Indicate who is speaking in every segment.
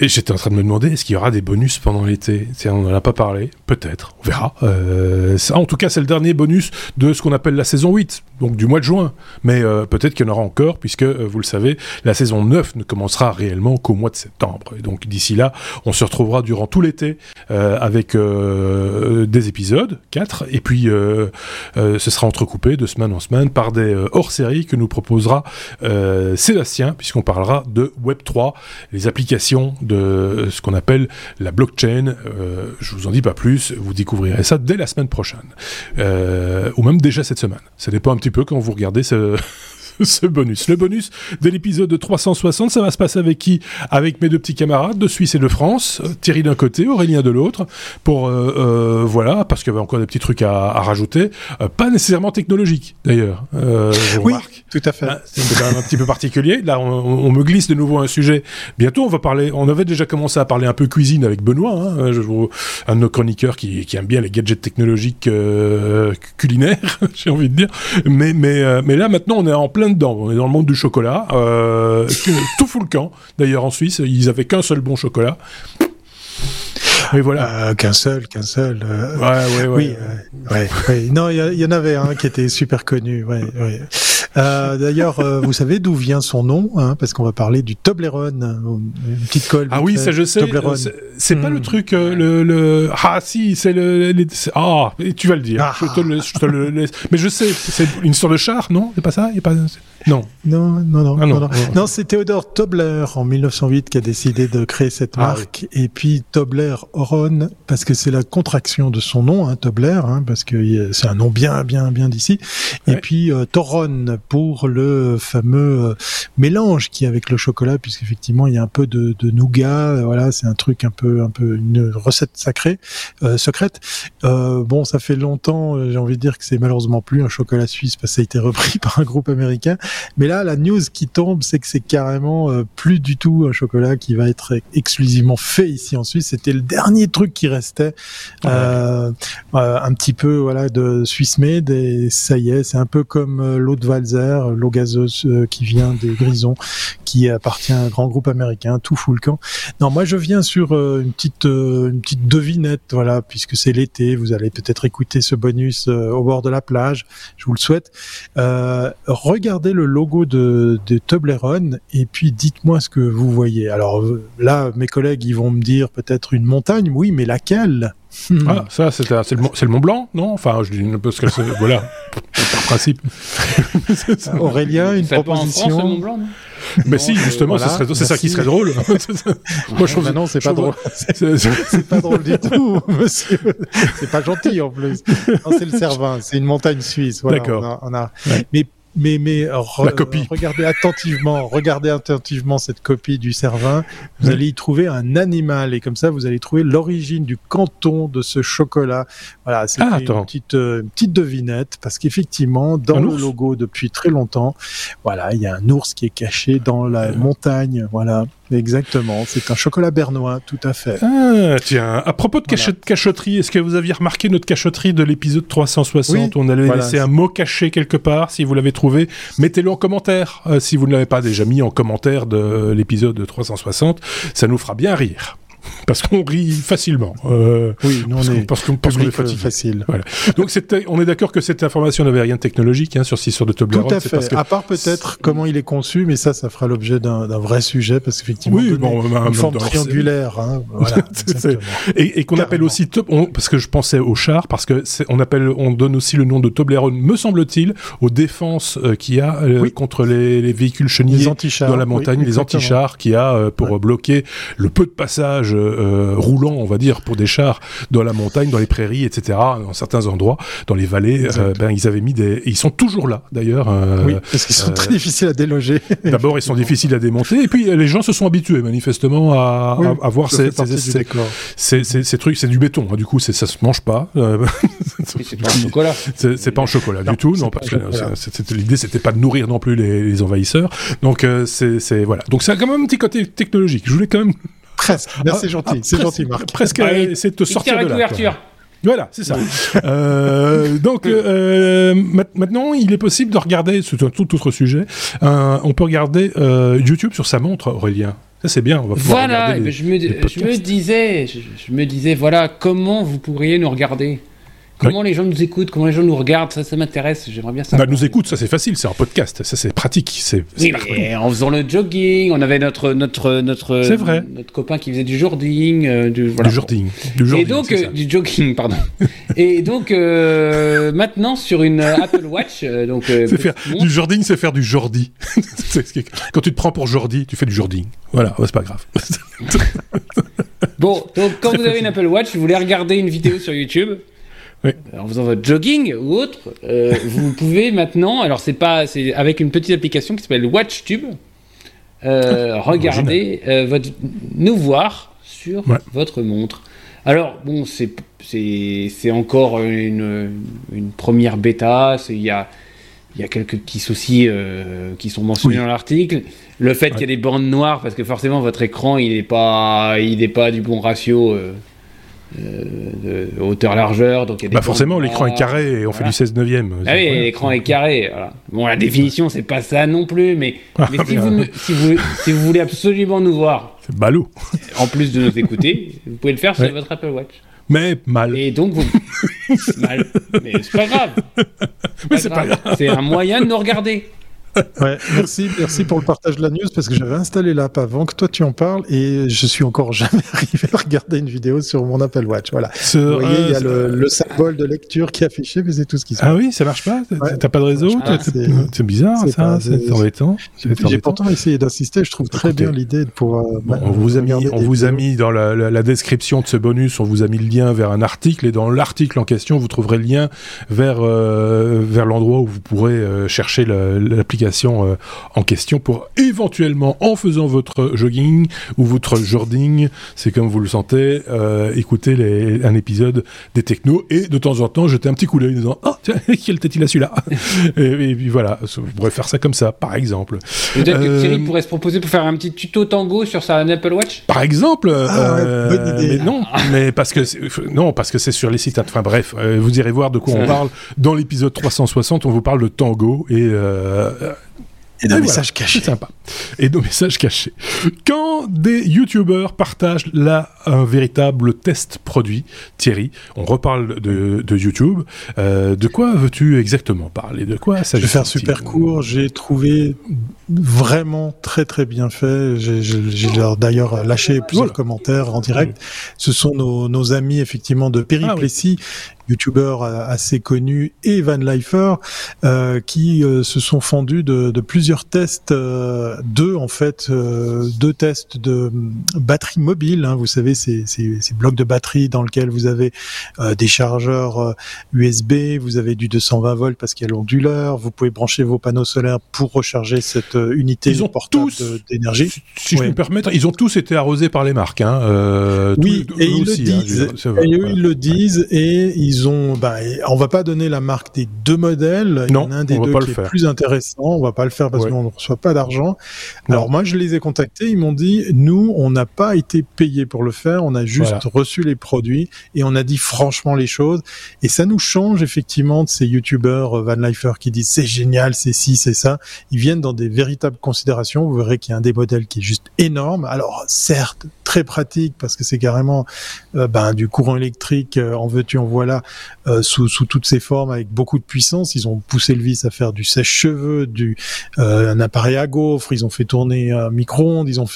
Speaker 1: Et j'étais en train de me demander, est-ce qu'il y aura des bonus pendant l'été? On n'en a pas parlé, peut-être, on verra. Euh, ça, en tout cas, c'est le dernier bonus de ce qu'on appelle la saison 8, donc du mois de juin. Mais euh, peut-être qu'il y en aura encore, puisque, euh, vous le savez, la saison 9 ne commencera réellement qu'au mois de septembre. Et donc d'ici là, on se retrouvera durant tout l'été avec des épisodes, 4, et puis ce sera entrecoupé de semaine en semaine par des hors-séries que nous proposera Sébastien, puisqu'on parlera de Web3, les applications de ce qu'on appelle la blockchain. Euh, je vous en dis pas plus, vous découvrirez ça dès la semaine prochaine, euh, ou même déjà cette semaine. Ça dépend un petit peu quand vous regardez ce, ce bonus. Le bonus de l'épisode 360, ça va se passer avec qui? Avec mes deux petits camarades de Suisse et de France, euh, Thierry d'un côté, Aurélien de l'autre, pour euh, euh, voilà, parce qu'il y avait encore des petits trucs à, rajouter, pas nécessairement technologiques d'ailleurs.
Speaker 2: oui, tout à fait.
Speaker 1: Ah, c'est quand même un petit peu particulier. Là, on, me glisse de nouveau un sujet. Bientôt, on va parler. On avait déjà commencé à parler un peu cuisine avec Benoît, hein, je, un de nos chroniqueurs qui, qui, aime bien les gadgets technologiques culinaires, j'ai envie de dire. Mais mais mais là, maintenant, on est en plein On est dans le monde du chocolat. Euh, tout fout le camp. D'ailleurs, en Suisse, ils avaient qu'un seul bon chocolat.
Speaker 2: Et voilà. Euh, qu'un seul, qu'un seul.
Speaker 1: Euh, ouais, ouais, ouais.
Speaker 2: Oui, ouais, Non, il y, en avait un qui était super connu. Ouais, ouais. Euh, D'ailleurs, euh, vous savez d'où vient son nom hein, Parce qu'on va parler du Toblerone, une petite colle.
Speaker 1: Ah oui, ça je sais. C'est pas le hmm. truc, euh, le, le, Ah si, c'est le... Ah, tu vas le dire. Ah. Je, te le, je te le laisse. Mais je sais, c'est une histoire de char, non? C'est pas ça? Y a pas...
Speaker 2: Non. Non, non, non. Ah non, non, non. c'est Théodore Tobler en 1908 qui a décidé de créer cette ah marque. Et puis Tobler Oron, parce que c'est la contraction de son nom, hein, Tobler, hein, parce que c'est un nom bien, bien, bien d'ici. Et puis euh, Toron pour le fameux euh, mélange qui est avec le chocolat, puisqu'effectivement il y a un peu de, de nougat. Euh, voilà, c'est un truc un peu, un peu une recette sacrée, euh, secrète. Bon, ça fait longtemps. J'ai envie de dire que c'est malheureusement plus un chocolat suisse parce que ça a été repris par un groupe américain. Mais là, la news qui tombe, c'est que c'est carrément plus du tout un chocolat qui va être exclusivement fait ici en Suisse. C'était le dernier truc qui restait, euh, euh, un petit peu voilà de Swiss made et ça y est, c'est un peu comme l'eau de Valzer, l'eau gazeuse qui vient des Grisons, qui appartient à un grand groupe américain, tout fout le camp. Non, moi je viens sur une petite une petite devinette, voilà, puisque c'est l'été, vous allez peut-être écouter ce bonus au bord de la plage, je vous le souhaite. regardez le logo de, de Toblerone et puis dites-moi ce que vous voyez. Alors euh, là, mes collègues, ils vont me dire peut-être une montagne, oui, mais laquelle?
Speaker 1: Ah, ça, c'est le, le, Mont Blanc, non? Enfin, je dis parce que voilà, par principe.
Speaker 2: Aurélien, une proposition.
Speaker 3: France, le Mont Blanc, non?
Speaker 1: Mais si, justement, c'est ça qui serait drôle.
Speaker 2: Moi, je trouve. non, c'est pas drôle. C'est pas drôle du tout, monsieur. C'est pas gentil en plus. C'est le Cervin, c'est une montagne suisse. Voilà, D'accord. On a, Mais mais, mais regardez attentivement, regardez attentivement cette copie du Cervin. Vous allez y trouver un animal et comme ça, vous allez trouver l'origine du canton de ce chocolat. Voilà, c'est ah, une petite, euh, petite devinette parce qu'effectivement, dans le logo depuis très longtemps, voilà, il y a un ours qui est caché dans la montagne. Voilà. Exactement, c'est un chocolat bernois, tout à fait.
Speaker 1: Ah, tiens, à propos de cachotterie, est-ce que vous aviez remarqué notre cachotterie de l'épisode 360 On allait laisser un mot caché quelque part, si vous l'avez trouvé, mettez-le en commentaire. Euh, si vous ne l'avez pas déjà mis en commentaire de l'épisode 360, ça nous fera bien rire parce qu'on rit facilement.
Speaker 2: Euh, oui, non,
Speaker 1: parce, qu'on parce qu'on est facile. Voilà. Donc on est d'accord que cette information n'avait rien de technologique hein, sur sur de Toblerone.
Speaker 2: Tout à fait. À part peut-être comment il est conçu, mais ça, ça fera l'objet d'un vrai sujet parce qu'effectivement, oui, bon, une forme triangulaire. Hein, voilà,
Speaker 1: et, et qu'on appelle aussi parce que je pensais au char parce que on appelle, on donne aussi le nom de Toblerone, me semble-t-il, aux défenses euh, qu'il y a euh, contre les, les, véhicules chenillés dans la montagne, les anti-chars qu'il y a euh, pour bloquer le peu de passage euh, roulant, on va dire, pour des chars dans la montagne, dans les prairies, etc., dans certains endroits, dans les vallées. Euh, ben, ils avaient mis des... ils sont toujours là, d'ailleurs. Euh,
Speaker 2: oui, parce qu'ils sont très difficiles à déloger.
Speaker 1: D'abord, ils sont difficiles à démonter, et puis les gens se sont habitués, manifestement, à, à, voir ces, ces, ces, trucs. C'est du béton, hein, du coup, ça se mange pas.
Speaker 3: c'est pas en chocolat.
Speaker 1: C'est pas en chocolat du tout, non, parce que l'idée, c'était pas de nourrir non plus les, les envahisseurs. Donc, c'est voilà. Donc, c'est quand même un petit côté technologique. Je voulais quand même
Speaker 2: Presque. Merci, c'est gentil. C'est gentil, Marc.
Speaker 1: Presque. c'est de te sortir de
Speaker 3: la couverture.
Speaker 1: Voilà, c'est ça. euh, donc euh, maintenant, il est possible de regarder, c'est un tout autre sujet, euh, on peut regarder euh, YouTube sur sa montre, Aurélien. Ça c'est bien. On va
Speaker 4: voilà.
Speaker 1: Les,
Speaker 4: je, me, je me disais, je, me disais, voilà, comment vous pourriez nous regarder? Comment les gens nous écoutent, comment les gens nous regardent, ça, ça m'intéresse. J'aimerais bien savoir.
Speaker 1: Bah, nous écoutent, ça c'est facile, c'est un podcast, ça c'est pratique. C'est,
Speaker 4: oui, en faisant le jogging, on avait notre notre notre
Speaker 1: c'est vrai.
Speaker 4: notre copain qui faisait du jogging, euh, du,
Speaker 1: voilà. du jogging,
Speaker 4: du jogging, et donc euh, du jogging, pardon. et donc euh, maintenant sur une Apple Watch, euh, donc
Speaker 1: faire, du jogging, c'est faire du jordi. Quand tu te prends pour jordi, tu fais du jogging. Voilà, c'est pas grave.
Speaker 4: bon, donc quand vous avez une Apple Watch, vous voulez regarder une vidéo sur YouTube. En faisant votre jogging ou autre, euh, vous pouvez maintenant, alors c'est pas, c'est avec une petite application qui s'appelle WatchTube, euh, ah, regarder euh, votre, nous voir sur votre montre. Alors bon, c'est c'est encore une, une première bêta, il y a il y a quelques petits soucis qui sont mentionnés dans l'article. Le fait qu'il y ait des bandes noires, parce que forcément votre écran il n'est pas, il est pas du bon ratio euh, de hauteur-largeur. Donc
Speaker 1: bah forcément, l'écran est carré et on fait du 16 neuvième.
Speaker 4: Ah oui, l'écran est carré. Bon, la définition, c'est pas ça non plus, mais, ah, si, vous, si, vous, si, vous, voulez absolument nous voir,
Speaker 1: c'est ballot.
Speaker 4: En plus de nous écouter, vous pouvez le faire sur votre Apple Watch.
Speaker 1: Mais mal.
Speaker 4: Et donc, vous. mal. Mais c'est pas grave.
Speaker 1: Mais c'est pas grave.
Speaker 4: C'est un moyen de nous regarder.
Speaker 2: Ouais, merci, merci pour le partage de la news parce que j'avais installé l'app avant que toi tu en parles et je suis encore jamais arrivé à regarder une vidéo sur mon Apple Watch. Voilà. Vous voyez, il y a le, symbole de lecture qui est affiché, mais c'est tout ce qui se
Speaker 1: Ah oui, ça marche pas? T'as pas de réseau? C'est bizarre ça, c'est embêtant.
Speaker 2: J'ai pourtant essayé d'insister, je trouve très bien l'idée de pouvoir.
Speaker 1: on vous a mis, on vous a mis dans la, la, description de ce bonus, on vous a mis le lien vers un article et dans l'article en question, vous trouverez le lien vers, euh, vers l'endroit où vous pourrez euh, chercher l'application euh, en question pour éventuellement, en faisant votre jogging ou votre jording, c'est comme vous le sentez, euh, écouter les, un épisode des technos et de temps en temps jeter un petit coup d'œil en disant oh tiens quelle tête il a celui-là? Et, puis voilà vous pourrez faire ça comme ça par exemple.
Speaker 4: Peut-être que Thierry euh, pourrait se proposer pour faire un petit tuto tango sur sa Apple Watch?
Speaker 1: Par exemple ah, mais non mais parce que non parce que c'est sur les sites enfin bref vous irez voir de quoi on parle. Dans l'épisode 360 on vous parle de tango et
Speaker 2: et de messages cachés.
Speaker 1: sympa. Et de messages cachés. Quand des youtubeurs partagent là un véritable test produit, Thierry, on reparle de, de YouTube. Euh, de quoi veux-tu exactement parler? De quoi
Speaker 2: ça Je vais faire super court. J'ai trouvé vraiment très très bien fait. J'ai d'ailleurs lâché plusieurs commentaires en direct. Ce sont nos, nos amis effectivement de Périplessis ah youtubeurs assez connus, et Van Leifer, euh, qui euh, se sont fendus de, de plusieurs tests, euh, deux en fait, euh, deux tests de batterie mobile. Hein, vous savez, ces, ces, ces, blocs de batterie dans lesquels vous avez des chargeurs USB, vous avez du 220 volts parce qu'il y a l'onduleur, vous pouvez brancher vos panneaux solaires pour recharger cette unité
Speaker 1: ils ont tous d'énergie. Si, je peux me permettre, ils ont tous été arrosés par les marques. Hein,
Speaker 2: oui, et ils le hein, disent. et eux, ils le disent et ils ont, bah, on va pas donner la marque des deux modèles. Il y en a un des deux qui est plus intéressant. On va pas le faire parce qu'on ne reçoit pas d'argent. Alors moi, je les ai contactés. Ils m'ont dit, nous, on n'a pas été payé pour le faire. On a juste reçu les produits et on a dit franchement les choses. Et ça nous change effectivement de ces youtubeurs euh, Van Leifer qui disent c'est génial, c'est ci, c'est ça. Ils viennent dans des véritables considérations. Vous verrez qu'il y a un des modèles qui est juste énorme. Alors certes, très pratique parce que c'est carrément euh, ben, du courant électrique. Euh, en veux-tu, en voilà. Euh, sous, sous toutes ses formes avec beaucoup de puissance. Ils ont poussé le vis à faire du sèche-cheveux, du euh, un appareil à gaufre. Ils ont fait tourner un micro-ondes. Ils ont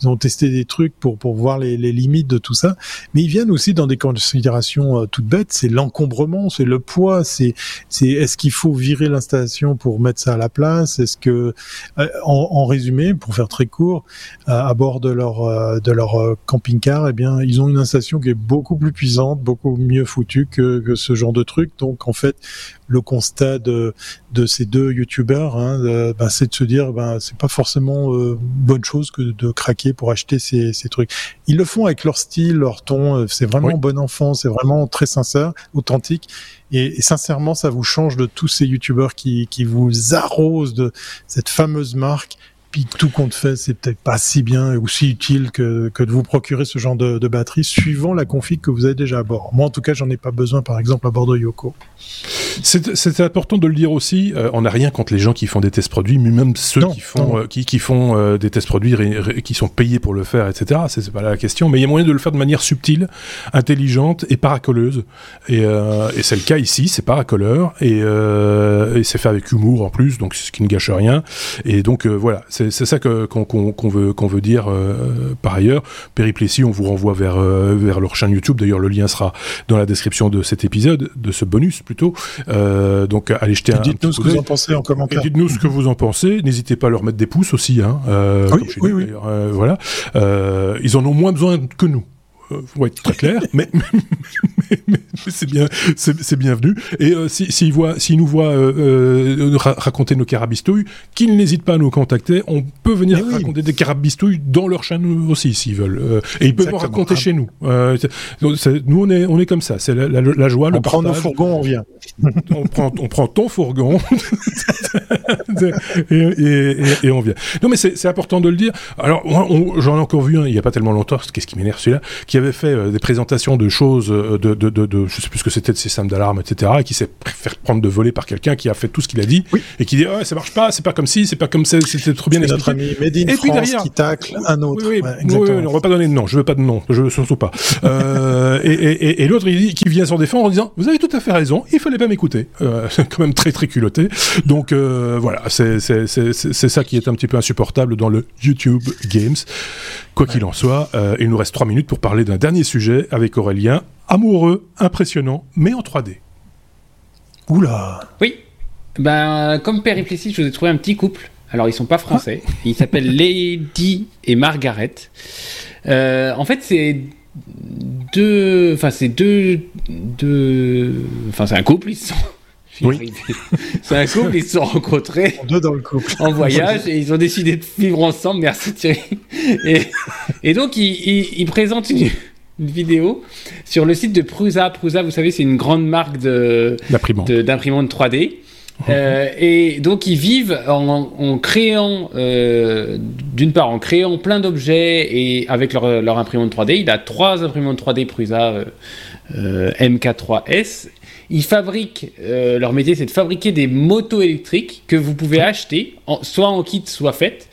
Speaker 2: ils ont testé des trucs pour pour voir les, les limites de tout ça. Mais ils viennent aussi dans des considérations toutes bêtes. C'est l'encombrement, c'est le poids, c'est c'est est-ce qu'il faut virer l'installation pour mettre ça à la place? Est-ce que en, en, résumé, pour faire très court, à bord de leur de leur camping-car, eh bien, ils ont une installation qui est beaucoup plus puissante, beaucoup mieux foutue que, que ce genre de truc. Donc en fait, le constat de, de ces deux youtubeurs, hein, ben, c'est de se dire, ben c'est pas forcément euh, bonne chose que de craquer pour acheter ces, ces trucs. Ils le font avec leur style, leur ton. Euh, c'est vraiment bon enfant, c'est vraiment très sincère, authentique. Et, et, sincèrement, ça vous change de tous ces youtubeurs qui, qui vous arrosent de cette fameuse marque puis tout compte fait, c'est peut-être pas si bien ou si utile que, que de vous procurer ce genre de, de, batterie suivant la config que vous avez déjà à bord. Moi, en tout cas, j'en ai pas besoin, par exemple, à bord de Yoko.
Speaker 1: C'est important de le dire aussi. on n'a rien contre les gens qui font des tests produits, mais même ceux qui font qui, qui, font des tests produits qui sont payés pour le faire, etc. C'est pas la question, mais il y a moyen de le faire de manière subtile, intelligente et paracoleuse. Et, et c'est le cas ici. C'est paracoleur et, et c'est fait avec humour en plus, donc ce qui ne gâche rien. Et donc voilà, c'est ça qu'on veut qu'on veut dire par ailleurs. Périplessis, on vous renvoie vers vers leur chaîne YouTube. D'ailleurs, le lien sera dans la description de cet épisode, de ce bonus plutôt. Euh, donc allez jeter un,
Speaker 2: dites-nous ce que vous en pensez en commentaire.
Speaker 1: Dites-nous ce que vous en pensez. N'hésitez pas à leur mettre des pouces aussi. Hein,
Speaker 2: euh, oui, oui, oui.
Speaker 1: Euh, voilà. Euh, ils en ont moins besoin que nous. Euh, être très clair, mais, mais, c'est bien, c'est bienvenu. Et euh, s'ils s'ils nous voient euh, raconter nos carabistouilles, qu'ils n'hésitent pas à nous contacter. On peut venir raconter des carabistouilles dans leur chaîne aussi s'ils veulent. et ils peuvent en raconter chez nous. nous on est, on est comme ça. C'est la, la, joie,
Speaker 2: on
Speaker 1: le
Speaker 2: prend nos fourgons, on vient.
Speaker 1: on prend, on prend ton fourgon et, et, on vient. Non mais c'est important de le dire. Alors j'en ai encore vu un il y a pas tellement longtemps. Qu'est-ce qui m'énerve celui-là qui avait fait euh, des présentations de choses, euh, de, de, de, je sais plus ce que c'était, de système d'alarme, etc., et qui s'est fait prendre de voler par quelqu'un qui a fait tout ce qu'il a dit, et qui dit, ouais, ça marche pas, c'est pas comme si, c'est pas comme ça, c'était trop bien
Speaker 2: expliqué. Notre ami Made in et puis derrière, qui tacle un autre.
Speaker 1: Oui, oui, on va pas donner de nom, je veux pas de nom, je veux surtout pas. euh, et et, et, l'autre, il qui vient s'en défendre en disant, vous avez tout à fait raison, il fallait pas m'écouter. Euh, c'est quand même très très culotté. Donc euh, voilà, c'est ça qui est un petit peu insupportable dans le YouTube Games. Quoi qu'il en soit, euh, il nous reste trois minutes pour parler d'un dernier sujet avec Aurélien. Amoureux, impressionnant, mais en 3D.
Speaker 2: Oula
Speaker 4: Oui. Ben, comme Périplessis, je vous ai trouvé un petit couple. Alors, ils sont pas français. Ah. Ils s'appellent Lady et Margaret. Euh, en fait, c'est deux. Enfin, c'est deux. deux... Enfin, c'est un couple. Ils sont
Speaker 1: oui.
Speaker 4: C'est un couple, ils se sont rencontrés
Speaker 2: deux dans le couple.
Speaker 4: en voyage et ils ont décidé de vivre ensemble. Merci Thierry. Et, et donc ils, présentent une, vidéo sur le site de Prusa. Prusa, vous savez, c'est une grande marque
Speaker 1: d'imprimante
Speaker 4: 3D. Euh, et donc ils vivent en, créant, euh, d'une part en créant plein d'objets et avec leur, leur, imprimante 3D. Il a trois imprimantes 3D Prusa euh, MK3S ils fabriquent, leur métier c'est de fabriquer des motos électriques que vous pouvez acheter, soit en kit, soit faites.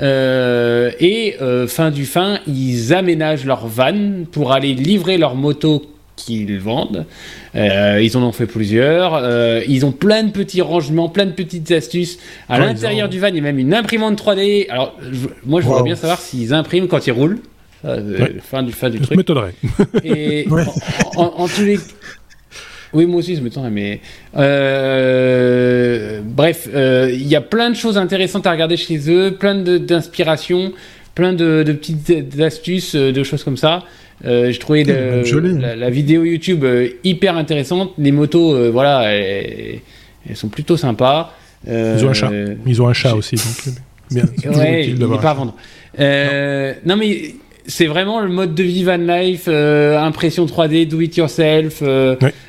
Speaker 4: Euh, et euh, fin du fin, ils aménagent leur van pour aller livrer leurs motos qu'ils vendent. ils en ont fait plusieurs. ils ont plein de petits rangements, plein de petites astuces. À l'intérieur du van, il y a même une imprimante 3D. Alors, moi, je voudrais bien savoir s'ils impriment quand ils roulent. Fin du, fin du truc.
Speaker 1: m'étonnerais.
Speaker 4: Et en, tous les, oui, moi aussi, je me tends, mais euh, bref, euh, il y a plein de choses intéressantes à regarder chez eux, plein d'inspiration, plein de, petites astuces, euh, de choses comme ça. je trouvais la, vidéo YouTube hyper intéressante. Les motos, voilà, elles, sont plutôt sympas.
Speaker 1: Ils ont un chat. Ils ont un chat aussi, donc
Speaker 4: bien. Ouais, il n'est pas à vendre. non. mais c'est vraiment le mode de vie van life, impression 3D, do it yourself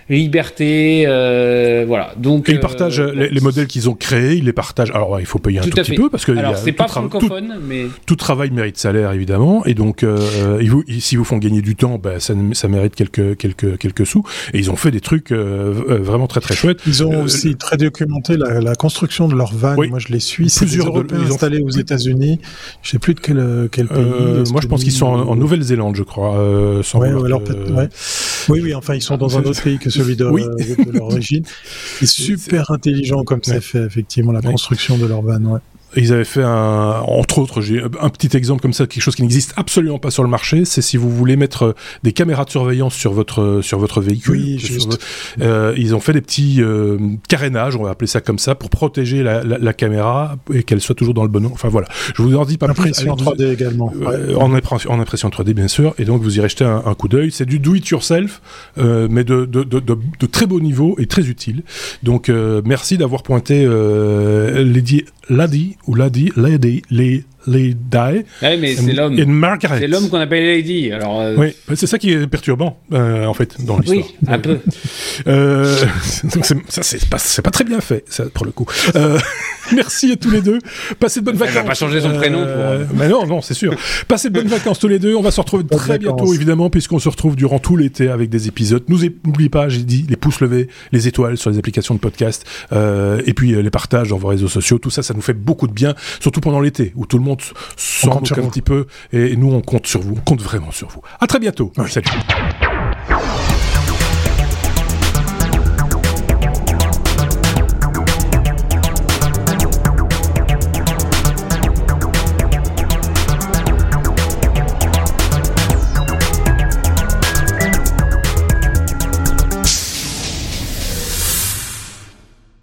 Speaker 4: liberté, euh, voilà. Donc
Speaker 1: ils partagent euh, les, modèles qu'ils ont créés, ils les partagent. Alors il faut payer un tout, petit peu parce que
Speaker 4: alors c'est pas francophone, mais
Speaker 1: tout travail mérite salaire évidemment, et donc euh, ils vous, s'ils vous font gagner du temps, bah, ça, ça mérite quelques quelques quelques sous. Et ils ont fait des trucs vraiment très très chouettes.
Speaker 2: Ils ont aussi très documenté la, construction de leur van. Moi je les suis. C'est plusieurs Européens de, installés aux États-Unis. Je sais plus de quel quel pays.
Speaker 1: moi je pense qu'ils sont en, Nouvelle-Zélande, je crois.
Speaker 2: sans ouais, alors, ouais. Oui oui, enfin ils sont dans un autre pays que celui de, l'origine. C'est super intelligent comme c'est fait, effectivement, la construction de leur van.
Speaker 1: Ils avaient fait un, entre autres, j'ai un petit exemple comme ça, quelque chose qui n'existe absolument pas sur le marché, c'est si vous voulez mettre euh, des caméras de surveillance sur votre sur votre véhicule.
Speaker 2: Oui, juste.
Speaker 1: Euh, ils ont fait des petits euh, carénages, on va appeler ça comme ça, pour protéger la, la, caméra et qu'elle soit toujours dans le bon. Enfin voilà, je vous en dis pas
Speaker 2: plus. Impression 3D également.
Speaker 1: Euh, en, impression, en impression 3D bien sûr, et donc vous irez jeter un, un coup d'œil. C'est du do it yourself, euh, mais de de, de, de, de, très beau niveau et très utile. Donc merci d'avoir pointé Lady Lady ou Lady Lady Lady.
Speaker 4: Ouais, mais c'est l'homme. C'est l'homme qu'on appelle Lady. Alors. Euh,
Speaker 1: oui, c'est ça qui est perturbant en fait dans l'histoire.
Speaker 4: Oui, un peu.
Speaker 1: ça c'est pas, pas très bien fait ça pour le coup. merci à tous les deux. Passez de bonnes vacances.
Speaker 4: Elle va pas changer son prénom pour.
Speaker 1: Mais non, non, c'est sûr. Passez de bonnes vacances tous les deux. On va se retrouver très bientôt évidemment puisqu'on se retrouve durant tout l'été avec des épisodes. N'oubliez pas, j'ai dit les pouces levés, les étoiles sur les applications de podcast et puis les partages dans vos réseaux sociaux. Tout ça, ça nous fait beaucoup de bien, surtout pendant l'été où tout le monde s'en un petit peu et nous on compte sur vous, on compte vraiment sur vous. À très bientôt. Salut.